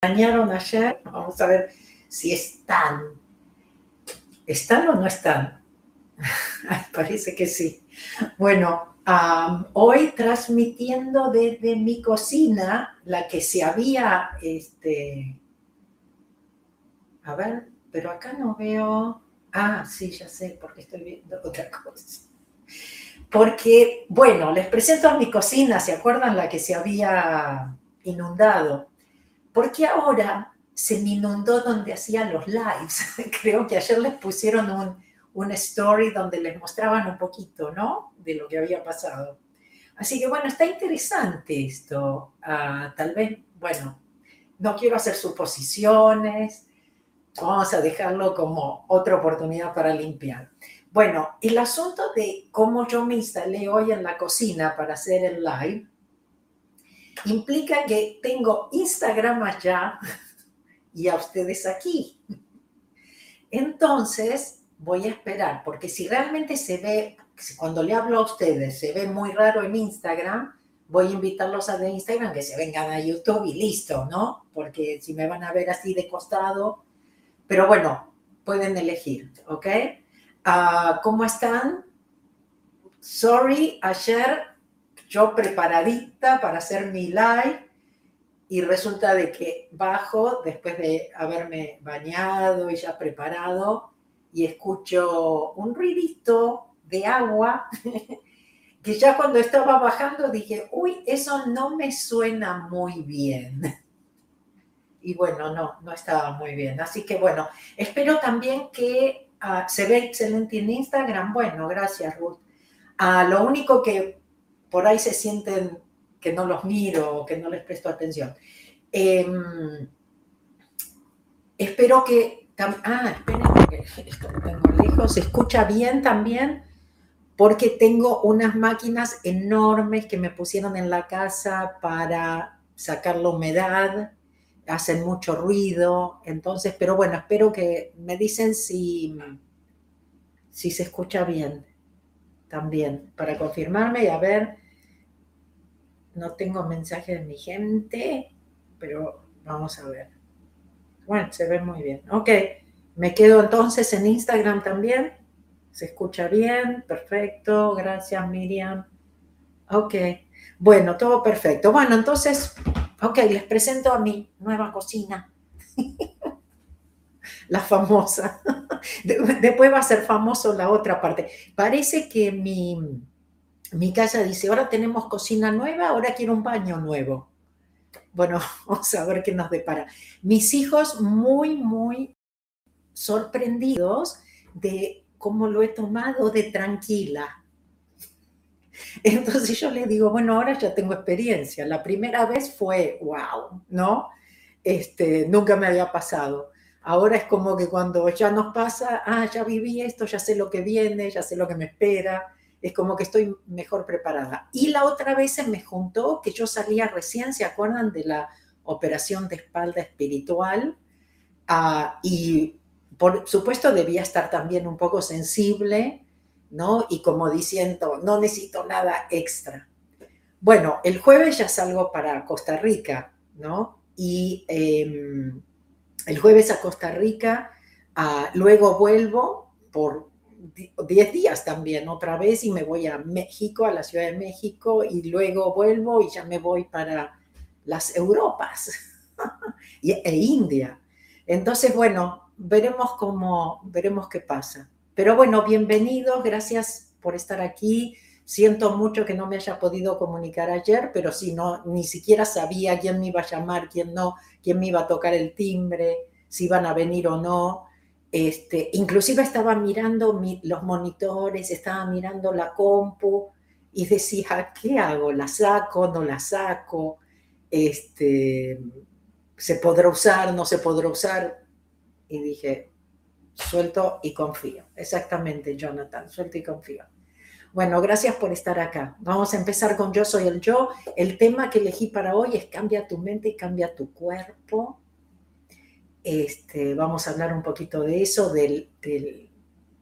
extrañaron ayer. Vamos a ver si están. ¿Están o no están? Parece que sí. Bueno, hoy transmitiendo desde mi cocina, la que se había, este, a ver, pero acá no veo, ah, sí, ya sé, porque estoy viendo otra cosa. Porque, bueno, les presento a mi cocina, ¿se acuerdan la que se había inundado? Porque ahora se me inundó donde hacía los lives. Creo que ayer les pusieron un, un story donde les mostraban un poquito, ¿no? De lo que había pasado. Así que bueno, está interesante esto. Ah, tal vez, bueno, no quiero hacer suposiciones. Vamos a dejarlo como otra oportunidad para limpiar. Bueno, el asunto de cómo yo me instalé hoy en la cocina para hacer el live implica que tengo Instagram allá y a ustedes aquí. Entonces, voy a esperar, porque si realmente se ve, cuando le hablo a ustedes, se ve muy raro en Instagram, voy a invitarlos a de Instagram que se vengan a YouTube y listo, ¿no? Porque si me van a ver así de costado, pero bueno, pueden elegir, ¿ok? Ah, ¿Cómo están? Sorry, ayer yo preparadita para hacer mi live y resulta de que bajo después de haberme bañado y ya preparado y escucho un ruidito de agua que ya cuando estaba bajando dije, uy, eso no me suena muy bien. Y bueno, no, no estaba muy bien. Así que bueno, espero también que ah, se ve excelente en Instagram. Bueno, gracias Ruth. Ah, lo único que por ahí se sienten que no los miro, que no les presto atención. Em, espero que... Ah, esperen, tengo lejos. ¿Se escucha bien también? Porque tengo unas máquinas enormes que me pusieron en la casa para sacar la humedad. Hacen mucho ruido. Entonces, pero bueno, espero que me dicen si, si se escucha bien también, para confirmarme y a ver no tengo mensaje de mi gente, pero vamos a ver. Bueno, se ve muy bien. Ok, me quedo entonces en Instagram también. Se escucha bien, perfecto. Gracias, Miriam. Ok, bueno, todo perfecto. Bueno, entonces, ok, les presento a mi nueva cocina. la famosa. Después va a ser famoso la otra parte. Parece que mi, mi casa dice, ahora tenemos cocina nueva, ahora quiero un baño nuevo. Bueno, vamos a ver qué nos depara. Mis hijos muy, muy sorprendidos de cómo lo he tomado de tranquila. Entonces yo le digo, bueno, ahora ya tengo experiencia. La primera vez fue, wow, ¿no? Este, nunca me había pasado. Ahora es como que cuando ya nos pasa, ah, ya viví esto, ya sé lo que viene, ya sé lo que me espera es como que estoy mejor preparada. Y la otra vez se me juntó que yo salía recién, ¿se acuerdan de la operación de espalda espiritual? Ah, y por supuesto debía estar también un poco sensible, ¿no? Y como diciendo, no necesito nada extra. Bueno, el jueves ya salgo para Costa Rica, ¿no? Y em, el jueves a Costa Rica, ah, luego vuelvo por 10 días también otra vez y me voy a México, a la Ciudad de México y luego vuelvo y ya me voy para las Europas e India. Entonces, bueno, veremos cómo, veremos qué pasa. Pero bueno, bienvenidos, gracias por estar aquí. Siento mucho que no me haya podido comunicar ayer, pero si no, ni siquiera sabía quién me iba a llamar, quién no, quién me iba a tocar el timbre, si iban a venir o no. Este, inclusive estaba mirando los monitores, estaba mirando la compu y decía, ¿qué hago? ¿La saco? ¿No la saco? Este, ¿Se podrá usar? ¿No se podrá usar? Y dije, suelto y confío. Exactamente, Jonathan, suelto y confío. Bueno, gracias por estar acá. Vamos a empezar con Yo soy el yo. El tema que elegí para hoy es cambia tu mente y cambia tu cuerpo. Este, vamos a hablar un poquito de eso, del,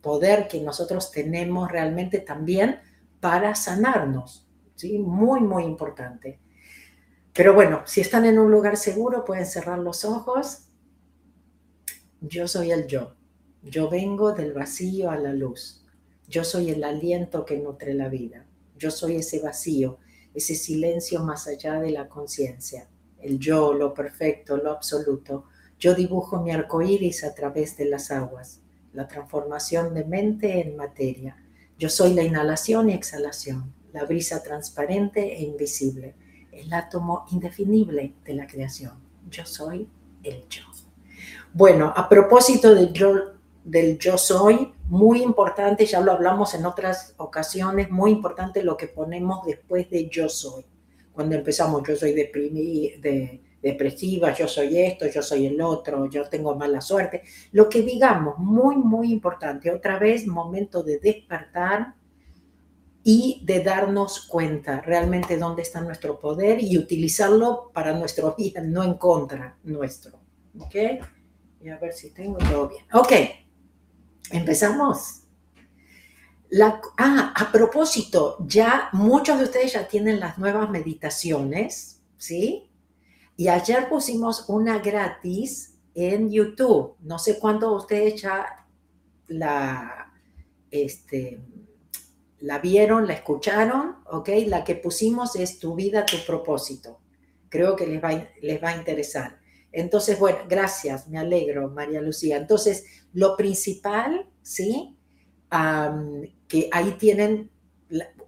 poder que nosotros tenemos realmente también para sanarnos, ¿sí? Muy, muy importante. Pero bueno, si están en un lugar seguro, pueden cerrar los ojos. Yo soy el yo. Yo vengo del vacío a la luz. Yo soy el aliento que nutre la vida. Yo soy ese vacío, ese silencio más allá de la conciencia. El yo, lo perfecto, lo absoluto. Yo dibujo mi arco iris a través de las aguas. La transformación de mente en materia. Yo soy la inhalación y exhalación, la brisa transparente e invisible el átomo indefinible de la creación. Yo soy el yo. Bueno, a propósito del yo, soy, muy importante, ya lo hablamos en otras ocasiones, muy importante lo que ponemos después de yo soy. Cuando empezamos, yo soy de, depresiva, yo soy esto, yo soy el otro, yo tengo mala suerte. Lo que digamos, muy, muy importante. Otra vez, momento de despertar y de darnos cuenta realmente dónde está nuestro poder y utilizarlo para nuestro bien, no en contra nuestro. ¿Ok? Y a ver si tengo todo bien. Ok, empezamos. La, ah, a propósito, ya muchos de ustedes ya tienen las nuevas meditaciones, ¿sí? Y ayer pusimos una gratis en YouTube. No sé cuándo ustedes ya la, este, la vieron, la escucharon, ¿ok? La que pusimos es Tu vida, tu propósito. Creo que les va, les va a interesar. Entonces, bueno, gracias, me alegro, María Lucía. Entonces, lo principal, ¿sí? que ahí tienen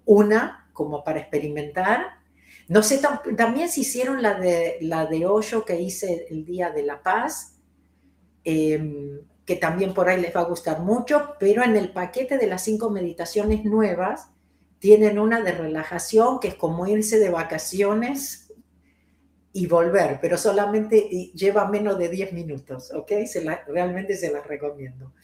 una como para experimentar. No sé, también si hicieron la de, la de Osho que hice el Día de la Paz. Eh, que también por ahí les va a gustar mucho, pero en el paquete de las cinco meditaciones nuevas tienen una de relajación que es como irse de vacaciones y volver, pero solamente lleva menos de 10 minutos, ¿ok? Se realmente se las recomiendo.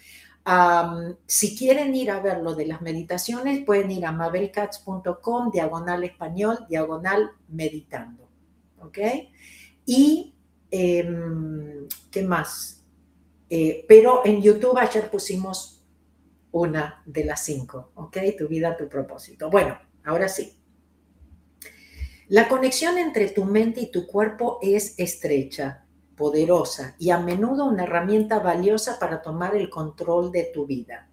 Si quieren ir a ver lo de las meditaciones, pueden ir a mabelcats.com, diagonal español, diagonal meditando, ¿ok? Y, em, ¿qué más? Eh, pero en YouTube ayer pusimos una de las cinco, ¿ok? Tu vida, tu propósito. Bueno, ahora sí. La conexión entre tu mente y tu cuerpo es estrecha, poderosa y a menudo una herramienta valiosa para tomar el control de tu vida.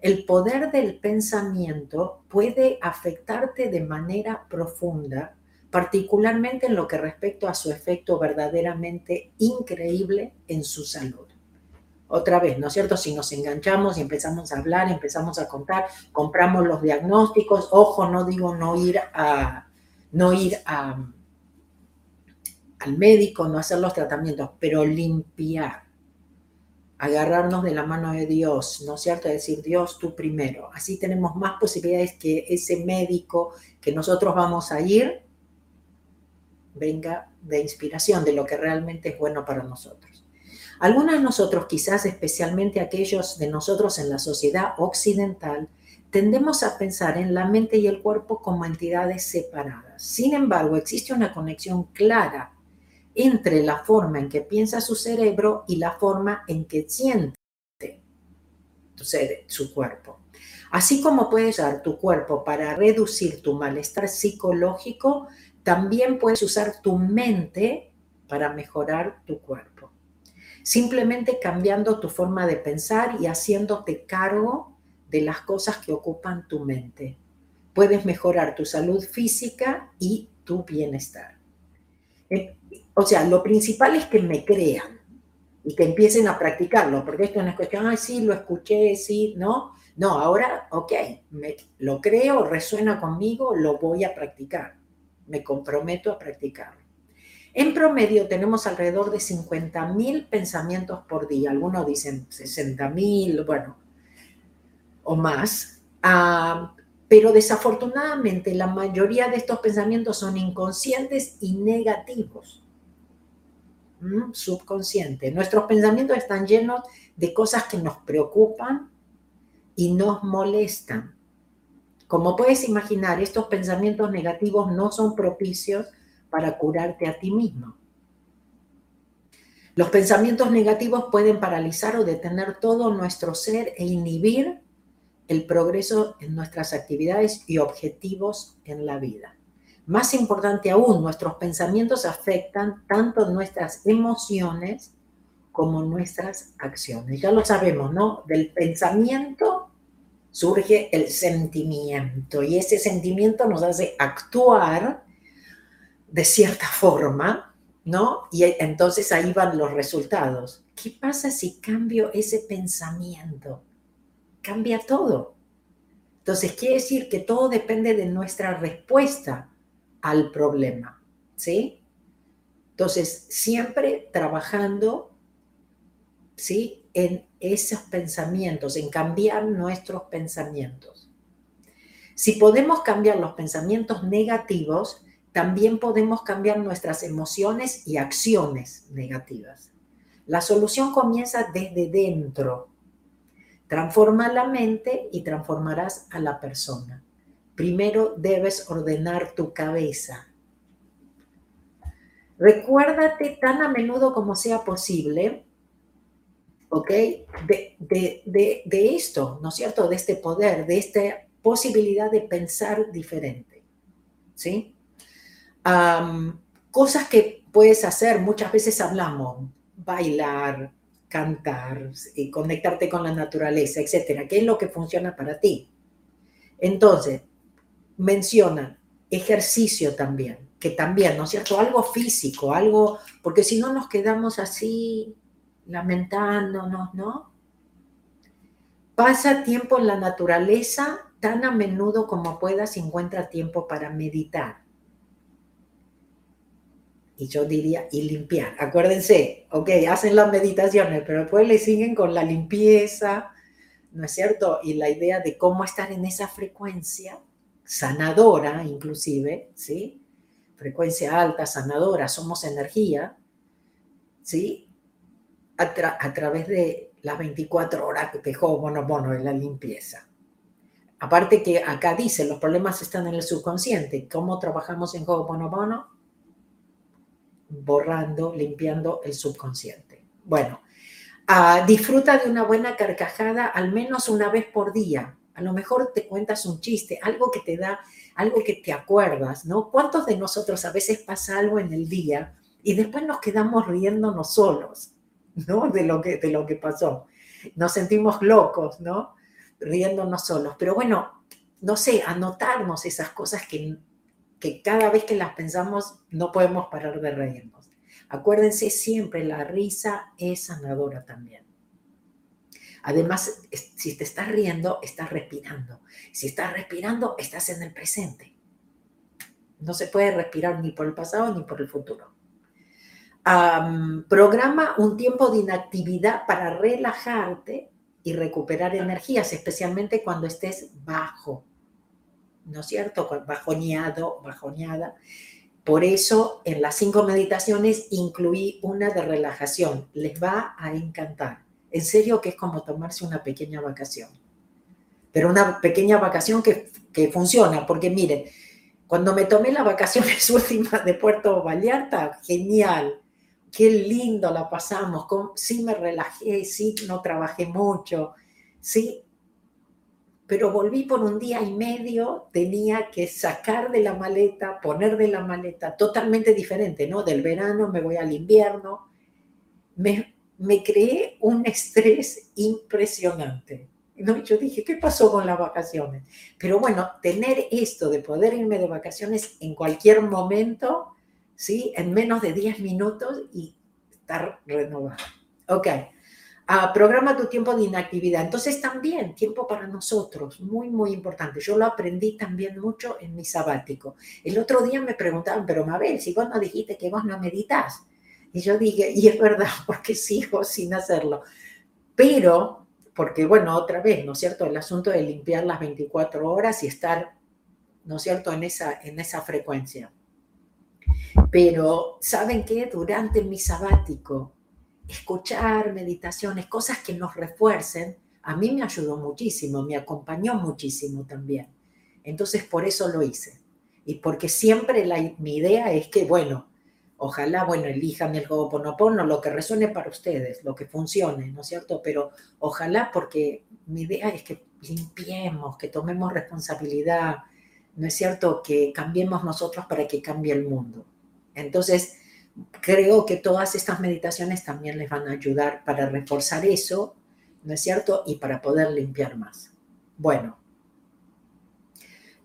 El poder del pensamiento puede afectarte de manera profunda, particularmente en lo que respecta a su efecto verdaderamente increíble en su salud otra vez, ¿no es cierto? Si nos enganchamos y empezamos a hablar, empezamos a contar, compramos los diagnósticos, ojo, no digo no ir a, no ir a, al médico, no hacer los tratamientos, pero limpiar, agarrarnos de la mano de Dios, ¿no es cierto? Decir, Dios, tú primero. Así tenemos más posibilidades que ese médico que nosotros vamos a ir venga de inspiración, de lo que realmente es bueno para nosotros. Algunos de nosotros, quizás especialmente aquellos de nosotros en la sociedad occidental, tendemos a pensar en la mente y el cuerpo como entidades separadas. Sin embargo, existe una conexión clara entre la forma en que piensa su cerebro y la forma en que siente su cuerpo. Así como puedes usar tu cuerpo para reducir tu malestar psicológico, también puedes usar tu mente para mejorar tu cuerpo simplemente cambiando tu forma de pensar y haciéndote cargo de las cosas que ocupan tu mente. Puedes mejorar tu salud física y tu bienestar. O sea, lo principal es que me crean y que empiecen a practicarlo, porque esto no es cuestión, ay, sí, lo escuché, sí, no. No, ahora, ok, me, lo creo, resuena conmigo, lo voy a practicar. Me comprometo a practicarlo. En promedio tenemos alrededor de 50.000 pensamientos por día. Algunos dicen 60.000, bueno, o más. Ah, pero desafortunadamente la mayoría de estos pensamientos son inconscientes y negativos. ¿Mm? Subconsciente. Nuestros pensamientos están llenos de cosas que nos preocupan y nos molestan. Como puedes imaginar, estos pensamientos negativos no son propicios para curarte a ti mismo. Los pensamientos negativos pueden paralizar o detener todo nuestro ser e inhibir el progreso en nuestras actividades y objetivos en la vida. Más importante aún, nuestros pensamientos afectan tanto nuestras emociones como nuestras acciones. Ya lo sabemos, ¿no? Del pensamiento surge el sentimiento y ese sentimiento nos hace actuar de cierta forma, ¿no? Y entonces ahí van los resultados. ¿Qué pasa si cambio ese pensamiento? Cambia todo. Entonces quiere decir que todo depende de nuestra respuesta al problema, ¿sí? Entonces, siempre trabajando, ¿sí? En esos pensamientos, en cambiar nuestros pensamientos. Si podemos cambiar los pensamientos negativos, también podemos cambiar nuestras emociones y acciones negativas. La solución comienza desde dentro. Transforma la mente y transformarás a la persona primero debes ordenar tu cabeza. Recuérdate tan a menudo como sea posible, ¿ok? De, esto, ¿no es cierto? De este poder, de esta posibilidad de pensar diferente, ¿sí? cosas que puedes hacer, muchas veces hablamos, bailar, cantar, conectarte con la naturaleza, etcétera. ¿Qué es lo que funciona para ti? Entonces, mencionan ejercicio también, que también, ¿no es cierto? Algo físico, algo, porque si no nos quedamos así lamentándonos, ¿no? Pasa tiempo en la naturaleza tan a menudo como puedas encuentra tiempo para meditar. Y yo diría, y limpiar. Acuérdense, ok, hacen las meditaciones, pero después le siguen con la limpieza, ¿no es cierto? Y la idea de cómo estar en esa frecuencia sanadora inclusive, ¿sí? Frecuencia alta, sanadora, somos energía, ¿sí? A, través de las 24 horas que dejó Bono en la limpieza. Aparte que acá dice, los problemas están en el subconsciente. ¿Cómo trabajamos en Ho'oponopono? Borrando, limpiando el subconsciente. Bueno, ah, disfruta de una buena carcajada al menos una vez por día. A lo mejor te cuentas un chiste, algo que te da, algo que te acuerdas, ¿no? ¿Cuántos de nosotros a veces pasa algo en el día y después nos quedamos riéndonos solos, ¿no? De lo que, de lo que pasó. Nos sentimos locos, ¿no? Riéndonos solos. Pero bueno, no sé, anotarnos esas cosas que, que cada vez que las pensamos no podemos parar de reírnos. Acuérdense siempre, la risa es sanadora también. Además, si te estás riendo, estás respirando. Si estás respirando, estás en el presente. No se puede respirar ni por el pasado ni por el futuro. programa un tiempo de inactividad para relajarte y recuperar energías, especialmente cuando estés bajo, ¿no es cierto? Bajoneado, bajoneada. Por eso en las cinco meditaciones incluí una de relajación. Les va a encantar. En serio que es como tomarse una pequeña vacación. Pero una pequeña vacación que, funciona, porque miren, cuando me tomé las vacaciones últimas de Puerto Vallarta, genial, qué lindo la pasamos, sí me relajé, sí no trabajé mucho, sí, pero volví por un día y medio, tenía que sacar de la maleta, poner de la maleta, totalmente diferente, ¿no? Del verano me voy al invierno, me, me creé un estrés impresionante. ¿no? Yo dije, ¿qué pasó con las vacaciones? Pero bueno, tener esto de poder irme de vacaciones en cualquier momento, ¿sí? En menos de 10 minutos y estar renovado. Ok. Ah, programa tu tiempo de inactividad. Entonces también tiempo para nosotros, muy, muy importante. Yo lo aprendí también mucho en mi sabático. El otro día me preguntaban, pero Mabel, si vos no dijiste que vos no meditas, y yo dije, y es verdad, porque sigo sin hacerlo. Pero, porque bueno, otra vez, ¿no es cierto? El asunto de limpiar las 24 horas y estar, ¿no es cierto?, en esa, en esa frecuencia. Pero, ¿saben qué? Durante mi sabático, escuchar meditaciones, cosas que nos refuercen, a mí me ayudó muchísimo, me acompañó muchísimo también. Entonces, por eso lo hice. Y porque siempre la, mi idea es que, bueno, Ojalá, bueno, elijan el Ho'oponopono, lo que resuene para ustedes, lo que funcione, ¿no es cierto? Pero ojalá, porque mi idea es que limpiemos, que tomemos responsabilidad, ¿no es cierto?, que cambiemos nosotros para que cambie el mundo. Entonces, creo que todas estas meditaciones también les van a ayudar para reforzar eso, ¿no es cierto?, y para poder limpiar más. Bueno,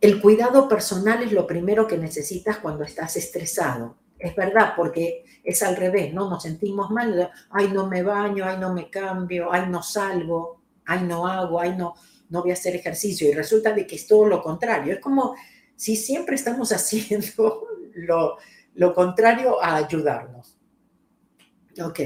el cuidado personal es lo primero que necesitas cuando estás estresado. Es verdad, porque es al revés, ¿no? Nos sentimos mal, ay, no me baño, ay, no me cambio, ay, no salgo, ay, no hago, ay, no, no voy a hacer ejercicio. Y resulta de que es todo lo contrario. Es como si siempre estamos haciendo lo, lo contrario a ayudarnos. Ok.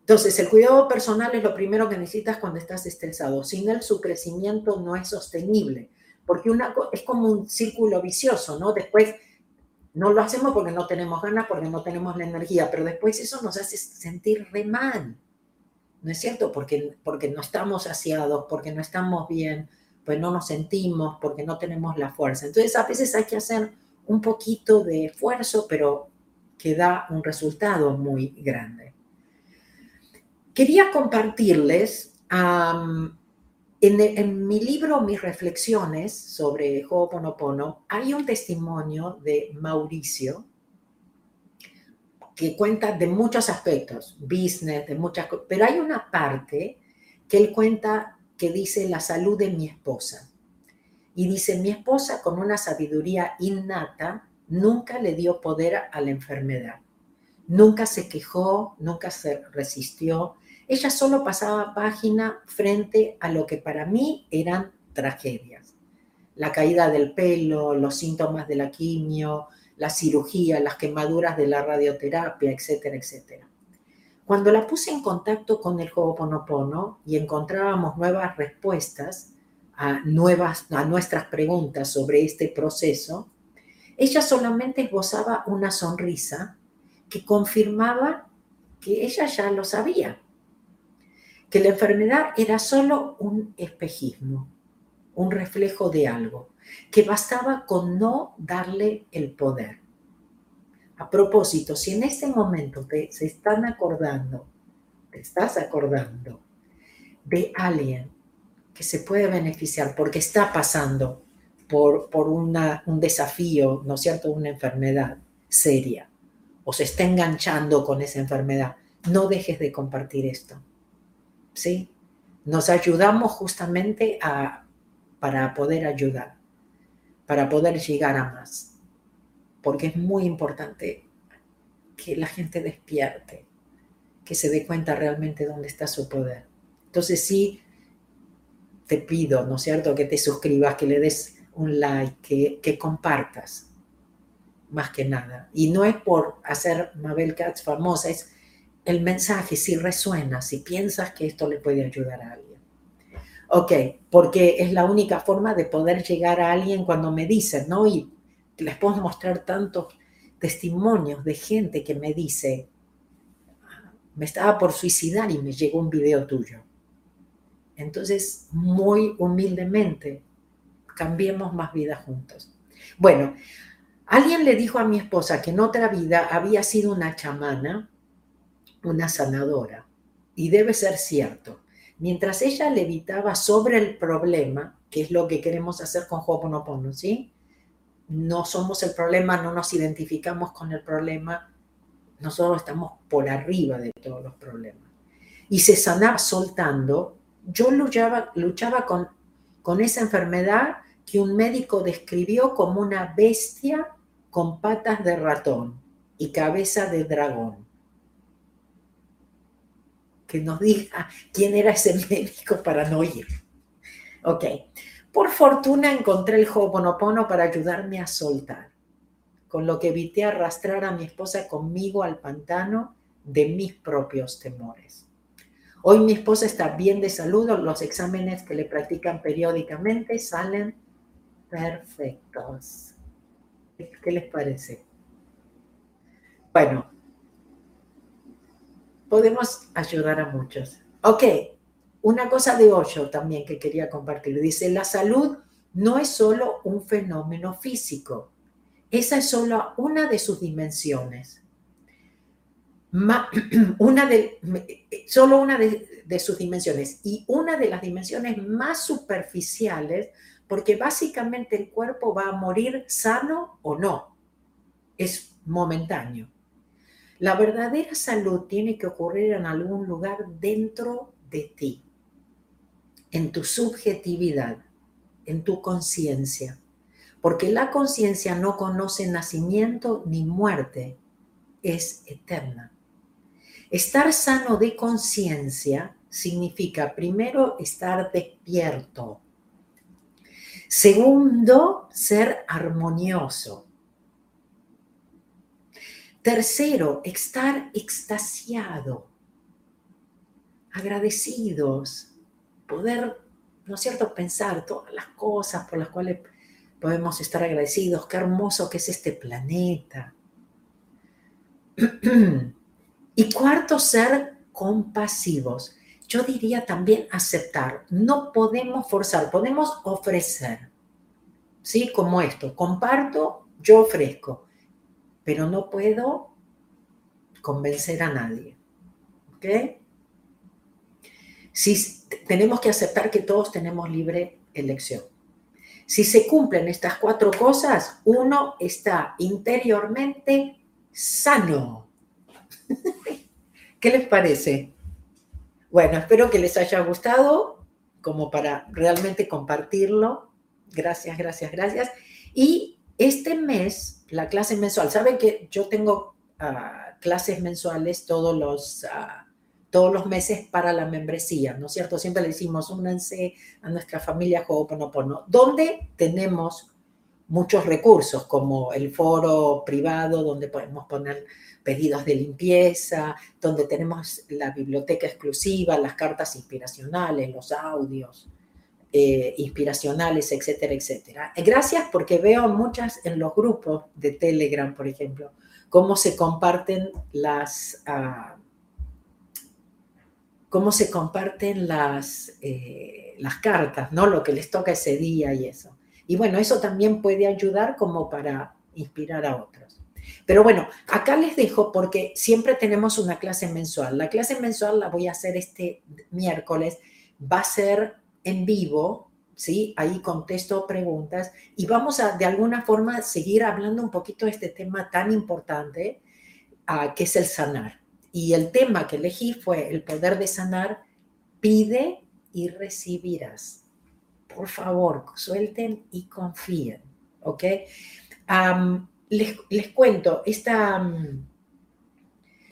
Entonces, el cuidado personal es lo primero que necesitas cuando estás estresado. Sin él, su crecimiento no es sostenible, porque es como un círculo vicioso, ¿no? Después no lo hacemos porque no tenemos ganas, porque no tenemos la energía, pero después eso nos hace sentir re mal. ¿No es cierto? Porque, porque no estamos saciados, porque no estamos bien, pues no nos sentimos, porque no tenemos la fuerza. Entonces, a veces hay que hacer un poquito de esfuerzo, pero que da un resultado muy grande. Quería compartirles, en, mi libro Mis reflexiones sobre Ho'oponopono, hay un testimonio de Mauricio que cuenta de muchos aspectos, business, de muchas cosas, pero hay una parte que él cuenta que dice la salud de mi esposa. Y dice, mi esposa con una sabiduría innata nunca le dio poder a la enfermedad. Nunca se quejó, nunca se resistió. Ella solo pasaba página frente a lo que para mí eran tragedias. La caída del pelo, los síntomas de la quimio, la cirugía, las quemaduras de la radioterapia, etcétera, etcétera. Cuando la puse en contacto con el Ho'oponopono y encontrábamos nuevas respuestas, a, nuevas, a nuestras preguntas sobre este proceso, ella solamente esbozaba una sonrisa que confirmaba que ella ya lo sabía, que la enfermedad era solo un espejismo, un reflejo de algo, que bastaba con no darle el poder. A propósito, si en este momento te, se están acordando, te estás acordando de alguien que se puede beneficiar porque está pasando por, por una, un desafío, ¿no es cierto?, una enfermedad seria, o se está enganchando con esa enfermedad, no dejes de compartir esto. ¿Sí? Nos ayudamos justamente a, para poder ayudar, para poder llegar a más, porque es muy importante que la gente despierte, que se dé cuenta realmente dónde está su poder. Entonces sí, te pido, ¿no es cierto?, que te suscribas, que le des un like, que, que compartas, más que nada. Y no es por hacer Mabel Katz famosa, es el mensaje, si resuena, si piensas que esto le puede ayudar a alguien. Ok, porque es la única forma de poder llegar a alguien cuando me dicen, ¿no? Y les puedo mostrar tantos testimonios de gente que me dice, me estaba por suicidar y me llegó un video tuyo. Entonces, muy humildemente, cambiemos más vida juntos. Bueno, alguien le dijo a mi esposa que en otra vida había sido una chamana, una sanadora, y debe ser cierto. Mientras ella levitaba sobre el problema, que es lo que queremos hacer con Ho'oponopono, ¿sí? No somos el problema, no nos identificamos con el problema, nosotros estamos por arriba de todos los problemas. Y se sanaba soltando, yo luchaba, luchaba con, con esa enfermedad que un médico describió como una bestia con patas de ratón y cabeza de dragón. Que nos diga quién era ese médico para no ir. Ok. Por fortuna encontré el Ho'oponopono para ayudarme a soltar, con lo que evité arrastrar a mi esposa conmigo al pantano de mis propios temores. Hoy mi esposa está bien de salud, los exámenes que le practican periódicamente salen perfectos. ¿Qué les parece? Bueno, podemos ayudar a muchos. Ok, una cosa de ocho también que quería compartir. Dice, la salud no es solo un fenómeno físico, esa es solo una de sus dimensiones. una de, solo una de, sus dimensiones y una de las dimensiones más superficiales porque básicamente el cuerpo va a morir sano o no. Es momentáneo. La verdadera salud tiene que ocurrir en algún lugar dentro de ti, en tu subjetividad, en tu conciencia, porque la conciencia no conoce nacimiento ni muerte, es eterna. Estar sano de conciencia significa primero estar despierto, segundo ser armonioso, tercero estar extasiado, agradecidos, poder, ¿no es cierto?, pensar todas las cosas por las cuales podemos estar agradecidos, qué hermoso que es este planeta. Y cuarto, ser compasivos. Yo diría también aceptar. No podemos forzar, podemos ofrecer. ¿Sí? Como esto, comparto, yo ofrezco, pero no puedo convencer a nadie. ¿Ok? Si tenemos que aceptar que todos tenemos libre elección. Si se cumplen estas cuatro cosas, uno está interiormente sano. ¿Qué les parece? Bueno, espero que les haya gustado, como para realmente compartirlo. Gracias, gracias, gracias. Y este mes, la clase mensual, saben que yo tengo ah, clases mensuales todos los, ah, todos los meses para la membresía, ¿no es cierto? Siempre le decimos, únanse a nuestra familia Ho'oponopono, donde tenemos muchos recursos, como el foro privado, donde podemos poner pedidos de limpieza, donde tenemos la biblioteca exclusiva, las cartas inspiracionales, los audios eh, inspiracionales, etcétera, etcétera. Gracias porque veo muchas en los grupos de Telegram, por ejemplo, cómo se comparten las... Ah, cómo se comparten las, eh, las cartas, ¿no? Lo que les toca ese día y eso. Y bueno, eso también puede ayudar como para inspirar a otros. Pero bueno, acá les dejo porque siempre tenemos una clase mensual. La clase mensual la voy a hacer este miércoles. Va a ser en vivo, ¿sí? Ahí contesto preguntas y vamos a de alguna forma seguir hablando un poquito de este tema tan importante uh, que es el sanar. Y el tema que elegí fue el poder de sanar, pide y recibirás. Por favor, suelten y confíen, ¿ok? Um, les, cuento, esta,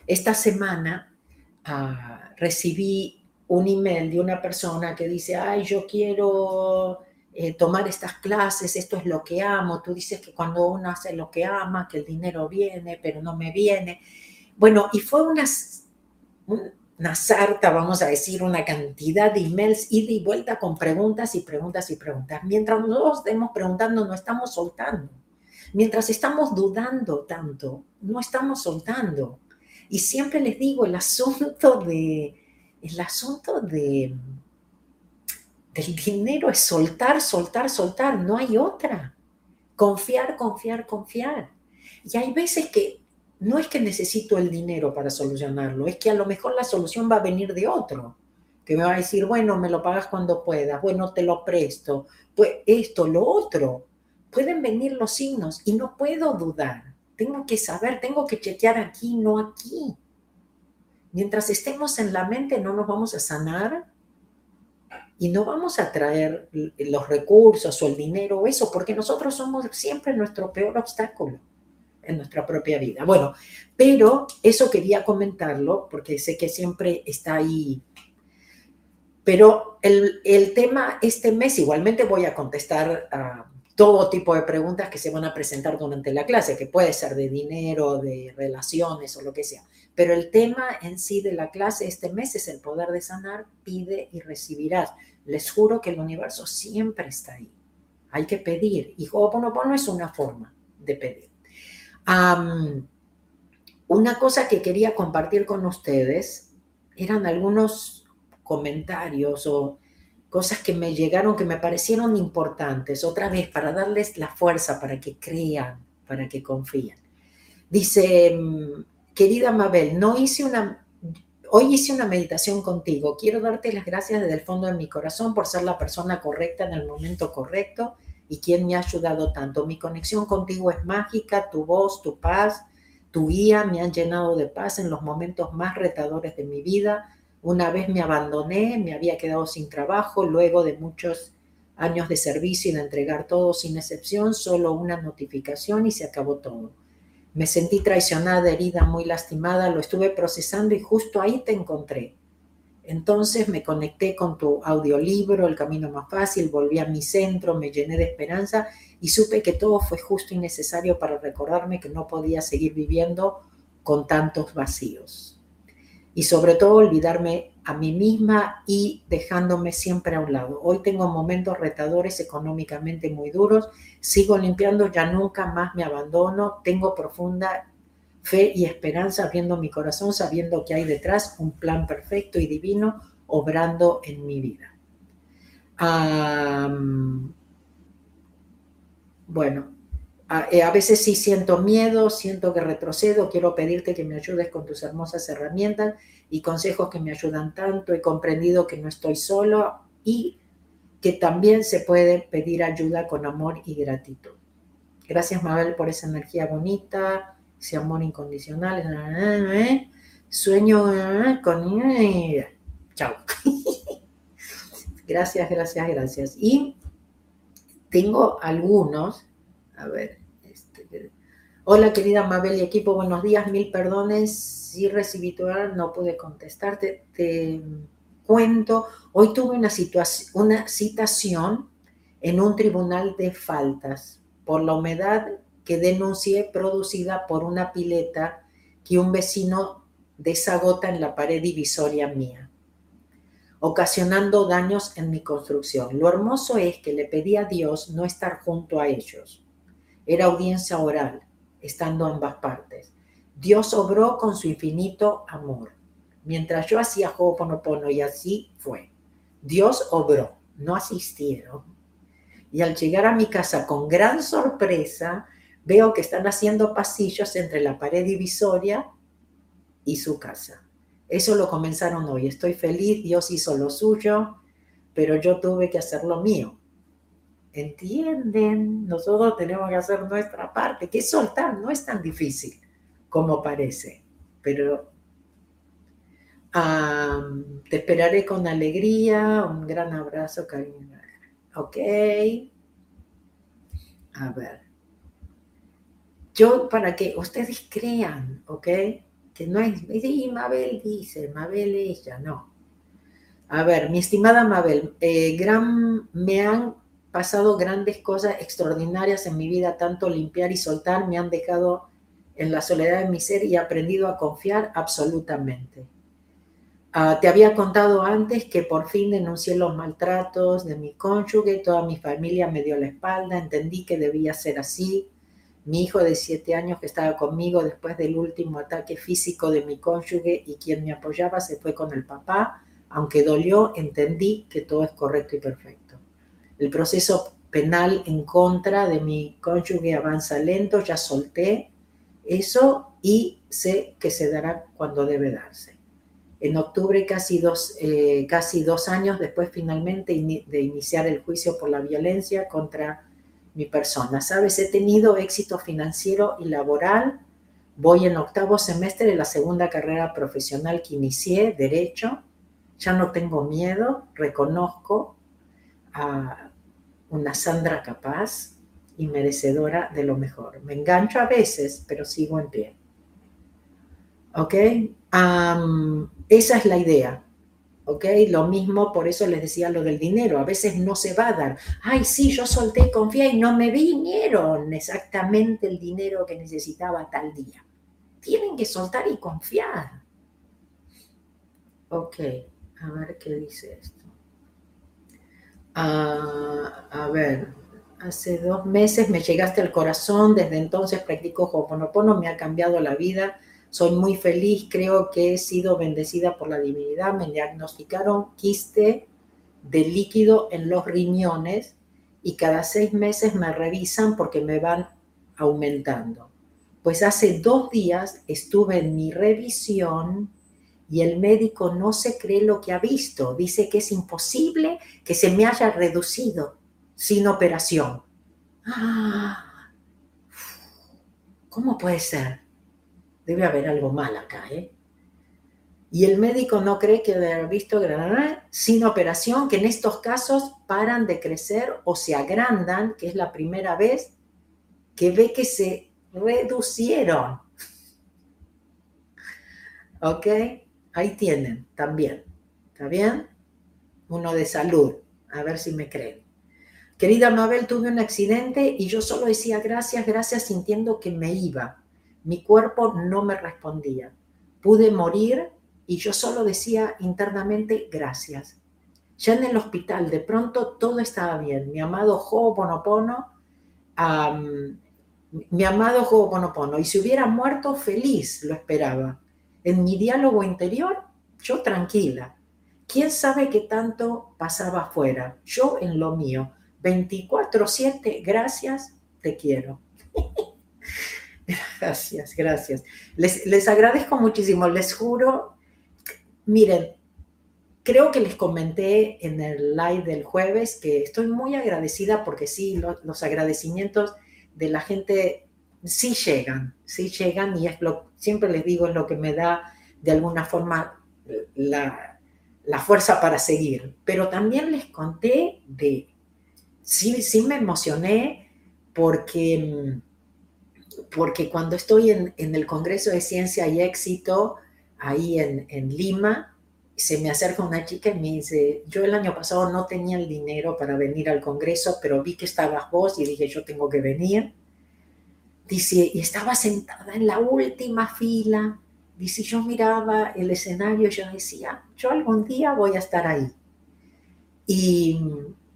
esta semana ah, recibí un email de una persona que dice, ay, yo quiero eh, tomar estas clases, esto es lo que amo. Tú dices que cuando uno hace lo que ama, que el dinero viene, pero no me viene. Bueno, y fue una, una sarta, vamos a decir, una cantidad de emails ida y vuelta con preguntas y preguntas y preguntas. Mientras nosotros estemos preguntando, no estamos soltando. Mientras estamos dudando tanto, no estamos soltando. Y siempre les digo, el asunto de, el asunto de, del dinero es soltar, soltar, soltar, no hay otra. Confiar, confiar, confiar. Y hay veces que no es que necesito el dinero para solucionarlo, es que a lo mejor la solución va a venir de otro, que me va a decir, bueno, me lo pagas cuando puedas, bueno, te lo presto, pues esto, lo otro pueden venir los signos y no puedo dudar. Tengo que saber, tengo que chequear aquí, no aquí. Mientras estemos en la mente no nos vamos a sanar y no vamos a traer los recursos o el dinero o eso, porque nosotros somos siempre nuestro peor obstáculo en nuestra propia vida. Bueno, pero eso quería comentarlo porque sé que siempre está ahí. Pero el, el tema este mes, igualmente voy a contestar a todo tipo de preguntas que se van a presentar durante la clase, que puede ser de dinero, de relaciones o lo que sea. Pero el tema en sí de la clase este mes es el poder de sanar, pide y recibirás. Les juro que el universo siempre está ahí. Hay que pedir. Y Ho'oponopono es una forma de pedir. una cosa que quería compartir con ustedes eran algunos comentarios o cosas que me llegaron, que me parecieron importantes, otra vez para darles la fuerza para que crean, para que confíen. Dice, mm, querida Mabel, no hice una, hoy hice una meditación contigo. Quiero darte las gracias desde el fondo de mi corazón por ser la persona correcta en el momento correcto y quien me ha ayudado tanto. Mi conexión contigo es mágica, tu voz, tu paz, tu guía me han llenado de paz en los momentos más retadores de mi vida. Una vez me abandoné, me había quedado sin trabajo, luego de muchos años de servicio y de entregar todo sin excepción, solo una notificación y se acabó todo. Me sentí traicionada, herida, muy lastimada, lo estuve procesando y justo ahí te encontré. Entonces me conecté con tu audiolibro, El Camino Más Fácil, volví a mi centro, me llené de esperanza y supe que todo fue justo y necesario para recordarme que no podía seguir viviendo con tantos vacíos. Y sobre todo olvidarme a mí misma y dejándome siempre a un lado. Hoy tengo momentos retadores económicamente muy duros, sigo limpiando, ya nunca más me abandono, tengo profunda fe y esperanza abriendo mi corazón, sabiendo que hay detrás un plan perfecto y divino obrando en mi vida. bueno, eh, a, veces sí siento miedo, siento que retrocedo, quiero pedirte que me ayudes con tus hermosas herramientas y consejos que me ayudan tanto. He comprendido que no estoy solo y que también se puede pedir ayuda con amor y gratitud. Gracias Mabel por esa energía bonita, ese amor incondicional. Sueño con... Chao. Gracias, gracias, gracias. Y tengo algunos, a ver, Hola querida Mabel y equipo, buenos días, mil perdones. Si recibí tu no pude contestarte. Te cuento, hoy tuve una, una citación en un tribunal de faltas por la humedad que denuncié producida por una pileta que un vecino desagota en la pared divisoria mía, ocasionando daños en mi construcción. Lo hermoso es que le pedí a Dios no estar junto a ellos. Era audiencia oral estando ambas partes. Dios obró con su infinito amor. Mientras yo hacía Ho'oponopono y así fue. Dios obró, no asistieron. Y al llegar a mi casa con gran sorpresa, veo que están haciendo pasillos entre la pared divisoria y su casa. Eso lo comenzaron hoy. Estoy feliz, Dios hizo lo suyo, pero yo tuve que hacer lo mío entienden, nosotros tenemos que hacer nuestra parte, que soltar no es tan difícil como parece, pero te esperaré con alegría, un gran abrazo, cariño. Ok. A ver. Yo, para que ustedes crean, ¿ok? Que no es, sí, Mabel dice, Mabel ella, no. A ver, mi estimada Mabel, eh, gran, me han pasado grandes cosas extraordinarias en mi vida, tanto limpiar y soltar me han dejado en la soledad de mi ser y he aprendido a confiar absolutamente. Ah, te había contado antes que por fin denuncié los maltratos de mi cónyuge, toda mi familia me dio la espalda, entendí que debía ser así. Mi hijo de siete años que estaba conmigo después del último ataque físico de mi cónyuge y quien me apoyaba se fue con el papá. Aunque dolió, entendí que todo es correcto y perfecto. El proceso penal en contra de mi cónyuge avanza lento, ya solté eso y sé que se dará cuando debe darse. En octubre, casi dos, eh, casi dos años después finalmente de iniciar el juicio por la violencia contra mi persona. Sabes, he tenido éxito financiero y laboral. Voy en octavo semestre de la segunda carrera profesional que inicié, derecho. Ya no tengo miedo, reconozco a, una Sandra capaz y merecedora de lo mejor. Me engancho a veces, pero sigo en pie. ¿Ok? esa es la idea. ¿Ok? Lo mismo, por eso les decía lo del dinero. A veces no se va a dar. Ay, sí, yo solté, confié y no me vinieron exactamente el dinero que necesitaba tal día. Tienen que soltar y confiar. Ok, a ver qué dice esto. Ah, a ver, hace dos meses me llegaste al corazón, desde entonces practico Ho'oponopono, me ha cambiado la vida, soy muy feliz, creo que he sido bendecida por la divinidad, me diagnosticaron quiste de líquido en los riñones y cada seis meses me revisan porque me van aumentando. Pues hace dos días estuve en mi revisión y el médico no se cree lo que ha visto. Dice que es imposible que se me haya reducido sin operación. Ah, ¿Cómo puede ser? Debe haber algo mal acá, ¿eh? Y el médico no cree que debe haber visto sin operación, que en estos casos paran de crecer o se agrandan, que es la primera vez que ve que se reducieron. ¿Ok? Ahí tienen también. ¿Está bien? Uno de salud. A ver si me creen. Querida Mabel, tuve un accidente y yo solo decía gracias, gracias, sintiendo que me iba. Mi cuerpo no me respondía. Pude morir y yo solo decía internamente gracias. Ya en el hospital, de pronto todo estaba bien. Mi amado Ho'oponopono, um, mi amado Ho'oponopono, y si hubiera muerto, feliz lo esperaba en mi diálogo interior, yo tranquila. ¿Quién sabe qué tanto pasaba afuera? Yo en lo mío. 24/7, gracias, te quiero. gracias, gracias. Les, les agradezco muchísimo, les juro. Miren, creo que les comenté en el live del jueves que estoy muy agradecida porque sí, los agradecimientos de la gente sí llegan, sí llegan y es lo, siempre les digo, es lo que me da de alguna forma la, fuerza para seguir. Pero también les conté de, sí, sí me emocioné porque, porque cuando estoy en, el Congreso de Ciencia y Éxito, ahí en, en Lima, se me acerca una chica y me dice, yo el año pasado no tenía el dinero para venir al Congreso, pero vi que estabas vos y dije, yo tengo que venir. Dice, y estaba sentada en la última fila. Dice, yo miraba el escenario y yo decía, yo algún día voy a estar ahí. Y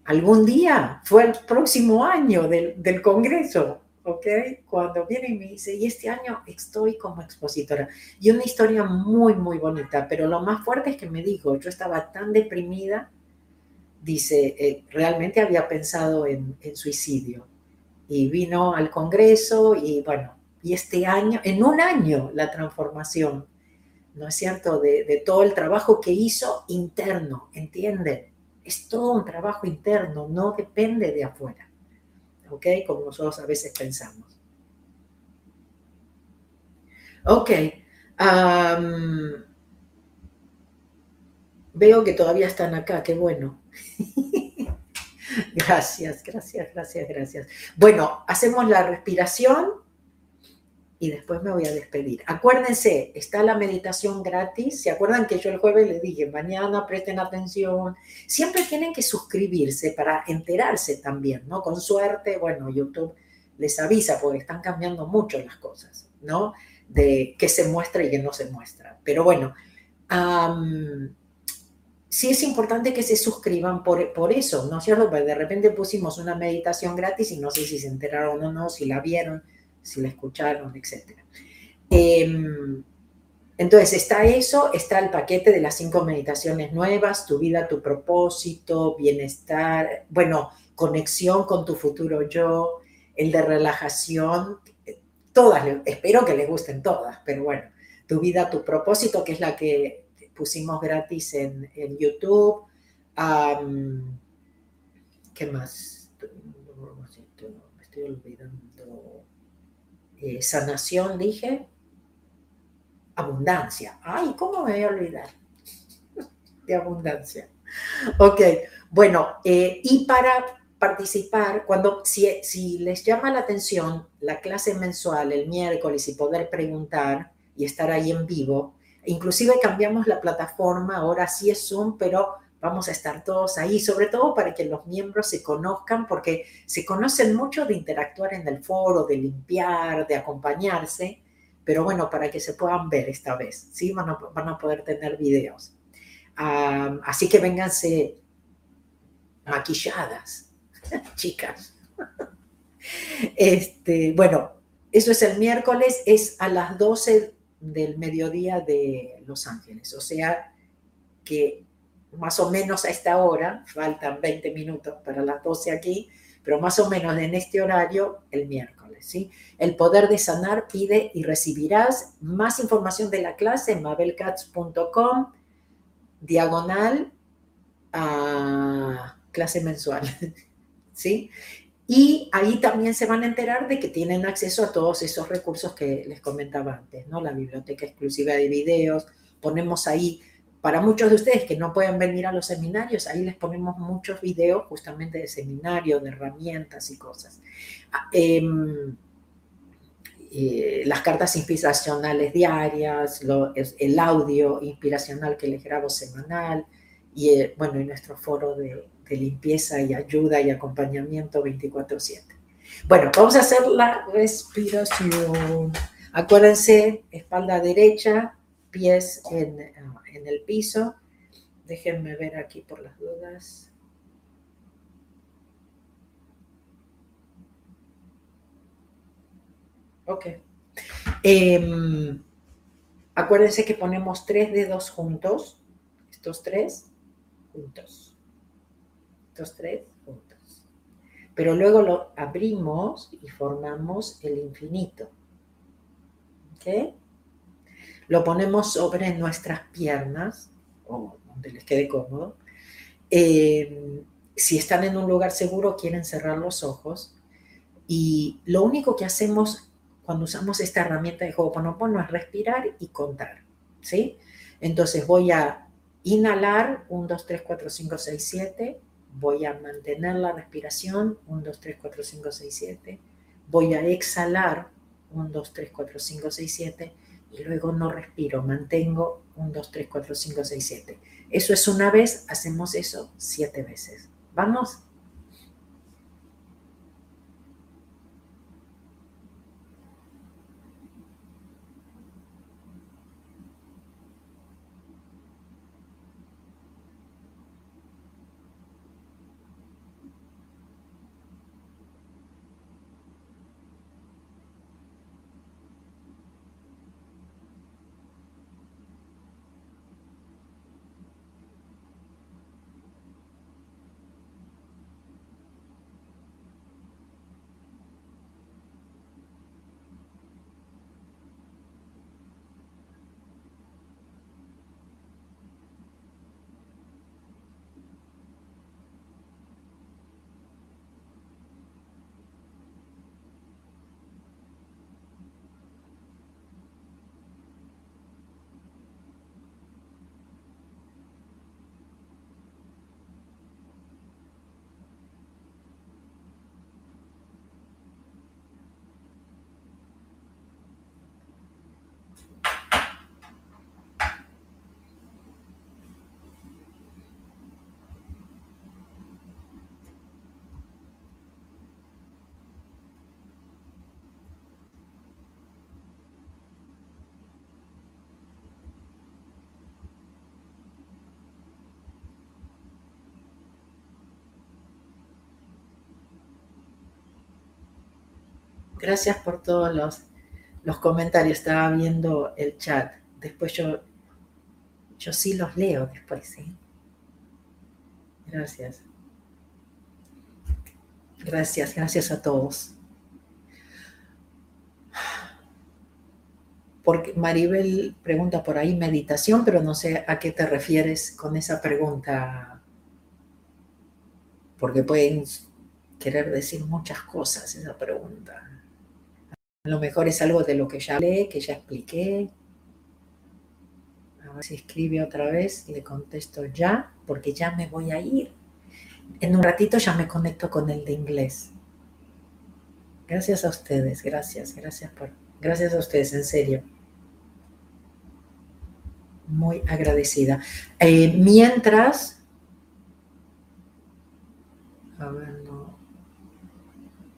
algún día fue el próximo año del, del Congreso, ¿ok? Cuando viene y me dice, y este año estoy como expositora. Y una historia muy, muy bonita, pero lo más fuerte es que me dijo, yo estaba tan deprimida, dice, eh, realmente había pensado en, en suicidio y vino al Congreso y bueno, y este año, en un año la transformación, ¿no es cierto?, de, todo el trabajo que hizo interno, ¿entienden? Es todo un trabajo interno, no depende de afuera, ¿ok? Como nosotros a veces pensamos. Ok. veo que todavía están acá, qué bueno. Gracias, gracias, gracias, gracias. Bueno, hacemos la respiración y después me voy a despedir. Acuérdense, está la meditación gratis. ¿Se acuerdan que yo el jueves les dije, mañana presten atención? Siempre tienen que suscribirse para enterarse también, ¿no? Con suerte, bueno, YouTube les avisa porque están cambiando mucho las cosas, ¿no? De qué se muestra y qué no se muestra. Pero bueno, sí es importante que se suscriban por, por eso, ¿no es cierto? Porque de repente pusimos una meditación gratis y no sé si se enteraron o no, si la vieron, si la escucharon, etc. Em, entonces está eso, está el paquete de las cinco meditaciones nuevas, tu vida, tu propósito, bienestar, bueno, conexión con tu futuro yo, el de relajación, todas, espero que les gusten todas, pero bueno, tu vida, tu propósito, que es la que pusimos gratis en, YouTube. ¿Qué más? Me estoy olvidando. Eh, sanación, dije. Abundancia. Ay, ¿cómo me voy a olvidar? De abundancia. Ok, bueno, eh, y para participar, cuando si, si les llama la atención la clase mensual el miércoles y poder preguntar y estar ahí en vivo, Inclusive cambiamos la plataforma, ahora sí es Zoom, pero vamos a estar todos ahí, sobre todo para que los miembros se conozcan, porque se conocen mucho de interactuar en el foro, de limpiar, de acompañarse, pero bueno, para que se puedan ver esta vez, ¿sí? Van a, van a poder tener videos. así que vénganse maquilladas, chicas. Este, bueno, eso es el miércoles, es a las 12 del mediodía de Los Ángeles. O sea que más o menos a esta hora, faltan 20 minutos para las 12 aquí, pero más o menos en este horario el miércoles. ¿sí? El poder de sanar pide y recibirás más información de la clase en mabelcats.com, diagonal a clase mensual. ¿sí? Y ahí también se van a enterar de que tienen acceso a todos esos recursos que les comentaba antes, ¿no? La biblioteca exclusiva de videos, ponemos ahí, para muchos de ustedes que no pueden venir a los seminarios, ahí les ponemos muchos videos justamente de seminario, de herramientas y cosas. Ah, em, eh, las cartas inspiracionales diarias, el audio inspiracional que les grabo semanal y, eh, bueno, y nuestro foro de, de limpieza y ayuda y acompañamiento 24/7. Bueno, vamos a hacer la respiración. Acuérdense, espalda derecha, pies en, en el piso. Déjenme ver aquí por las dudas. Ok. Em, acuérdense que ponemos tres dedos juntos, estos tres juntos tres juntos. Pero luego lo abrimos y formamos el infinito. ¿Ok? Lo ponemos sobre nuestras piernas, o donde les quede cómodo. Eh, si están en un lugar seguro, quieren cerrar los ojos. Y lo único que hacemos cuando usamos esta herramienta de Ho'oponopono es respirar y contar. ¿Sí? Entonces voy a inhalar 1, 2, 3, 4, 5, 6, 7 voy a mantener la respiración, 1, 2, 3, 4, 5, 6, 7, voy a exhalar, 1, 2, 3, 4, 5, 6, 7, y luego no respiro, mantengo 1, 2, 3, 4, 5, 6, 7. Eso es una vez, hacemos eso siete veces. ¿Vamos? Gracias por todos los, los comentarios. Estaba viendo el chat. Después yo, yo sí los leo después, ¿sí? Gracias. Gracias, gracias a todos. Porque Maribel pregunta por ahí meditación, pero no sé a qué te refieres con esa pregunta. Porque pueden querer decir muchas cosas esa pregunta. A lo mejor es algo de lo que ya hablé, que ya expliqué. A ver si escribe otra vez, le contesto ya, porque ya me voy a ir. En un ratito ya me conecto con el de inglés. Gracias a ustedes, gracias, gracias por, gracias a ustedes, en serio. Muy agradecida. Eh, mientras, a ver,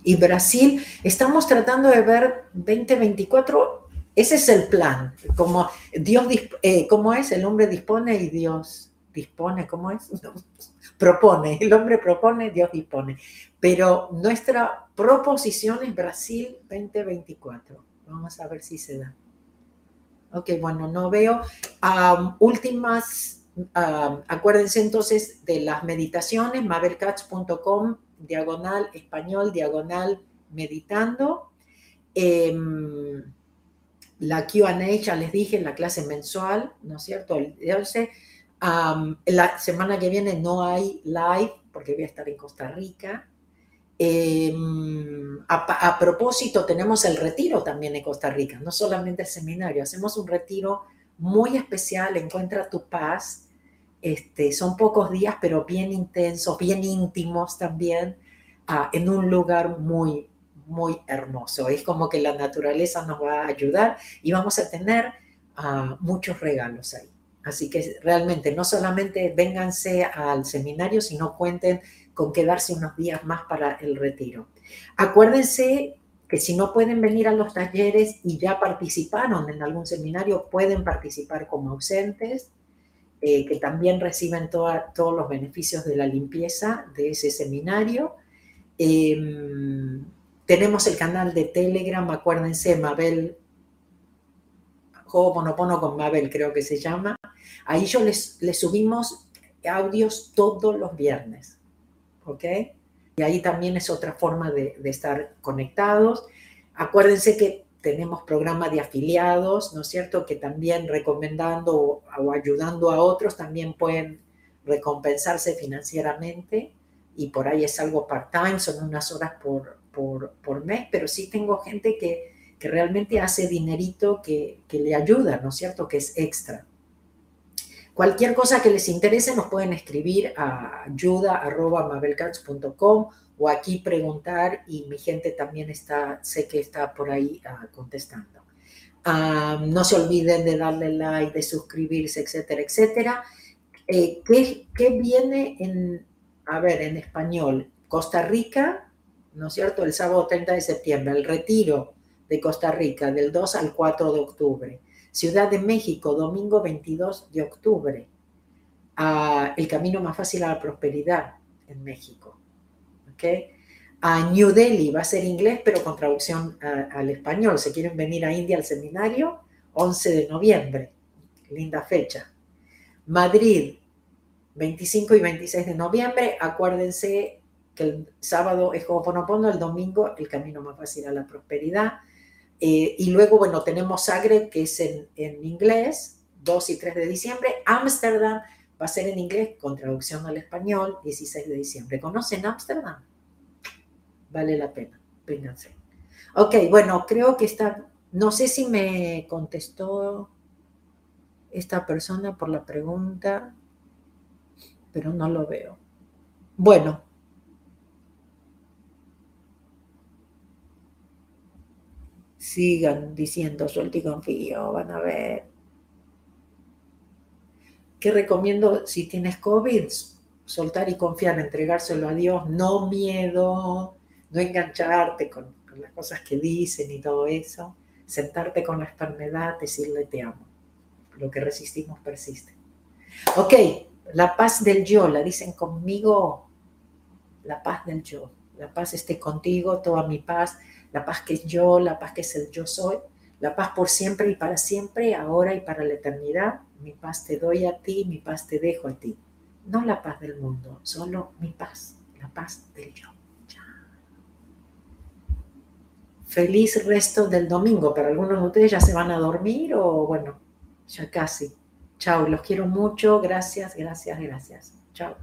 y Brasil, estamos tratando de ver 2024, ese es el plan, como Dios, eh, ¿cómo es? El hombre dispone y Dios dispone, ¿cómo es? propone, el hombre propone, Dios dispone. Pero nuestra proposición es Brasil 2024. Vamos a ver si se da. Ok, bueno, no veo. últimas, acuérdense entonces de las meditaciones, mabelcats.com diagonal español, diagonal meditando. Em, la QA ya les dije, la clase mensual, ¿no es cierto? El la semana que viene no hay live porque voy a estar en Costa Rica. Em, a, propósito, tenemos el retiro también en Costa Rica, no solamente el seminario, hacemos un retiro muy especial, Encuentra tu paz. Este, son pocos días, pero bien intensos, bien íntimos también, ah, en un lugar muy, muy hermoso. Es como que la naturaleza nos va a ayudar y vamos a tener ah, muchos regalos ahí. Así que realmente no solamente vénganse al seminario, sino cuenten con quedarse unos días más para el retiro. Acuérdense que si no pueden venir a los talleres y ya participaron en algún seminario, pueden participar como ausentes, eh, que también reciben todos los beneficios de la limpieza de ese seminario. Em, tenemos el canal de Telegram, acuérdense, Mabel, Juego con Mabel creo que se llama. Ahí yo les, subimos audios todos los viernes, ¿ok? Y ahí también es otra forma de, estar conectados. Acuérdense que tenemos programas de afiliados, ¿no es cierto? Que también recomendando o, ayudando a otros también pueden recompensarse financieramente y por ahí es algo part-time, son unas horas por, por, mes, pero sí tengo gente que, realmente hace dinerito que, que, le ayuda, ¿no es cierto? Que es extra. Cualquier cosa que les interese nos pueden escribir a ayuda.mabelcats.com o aquí preguntar y mi gente también está, sé que está por ahí ah, contestando. Ah, no se olviden de darle like, de suscribirse, etcétera, etcétera. Eh, ¿qué, ¿Qué viene en, a ver, en español? Costa Rica, ¿no es cierto? El sábado 30 de septiembre, el retiro de Costa Rica del 2 al 4 de octubre. Ciudad de México, domingo 22 de octubre. el camino más fácil a la prosperidad en México. ¿Okay? A New Delhi va a ser inglés, pero con traducción al español. Si quieren venir a India al seminario, 11 de noviembre. Linda fecha. Madrid, 25 y 26 de noviembre. Acuérdense que el sábado es Ho'oponopono, el domingo el camino más fácil a la prosperidad. Eh, y luego, bueno, tenemos Zagreb, que es en, inglés, 2 y 3 de diciembre. Ámsterdam va a ser en inglés con traducción al español, 16 de diciembre. ¿Conocen Ámsterdam? Vale la pena, vénganse. Ok, bueno, creo que está, no sé si me contestó esta persona por la pregunta, pero no lo veo. Bueno, sigan diciendo suelto y confío, van a ver. ¿Qué recomiendo si tienes COVID? Soltar y confiar, entregárselo a Dios, no miedo, no engancharte con, las cosas que dicen y todo eso, sentarte con la enfermedad, decirle te amo. Lo que resistimos persiste. Ok, la paz del yo, la dicen conmigo, la paz del yo, la paz esté contigo, toda mi paz la paz que es yo, la paz que es el yo soy, la paz por siempre y para siempre, ahora y para la eternidad. Mi paz te doy a ti, mi paz te dejo a ti. No la paz del mundo, solo mi paz, la paz del yo. Feliz resto del domingo. Para algunos de ustedes ya se van a dormir o bueno, ya casi. Chao, los quiero mucho. Gracias, gracias, gracias. Chao.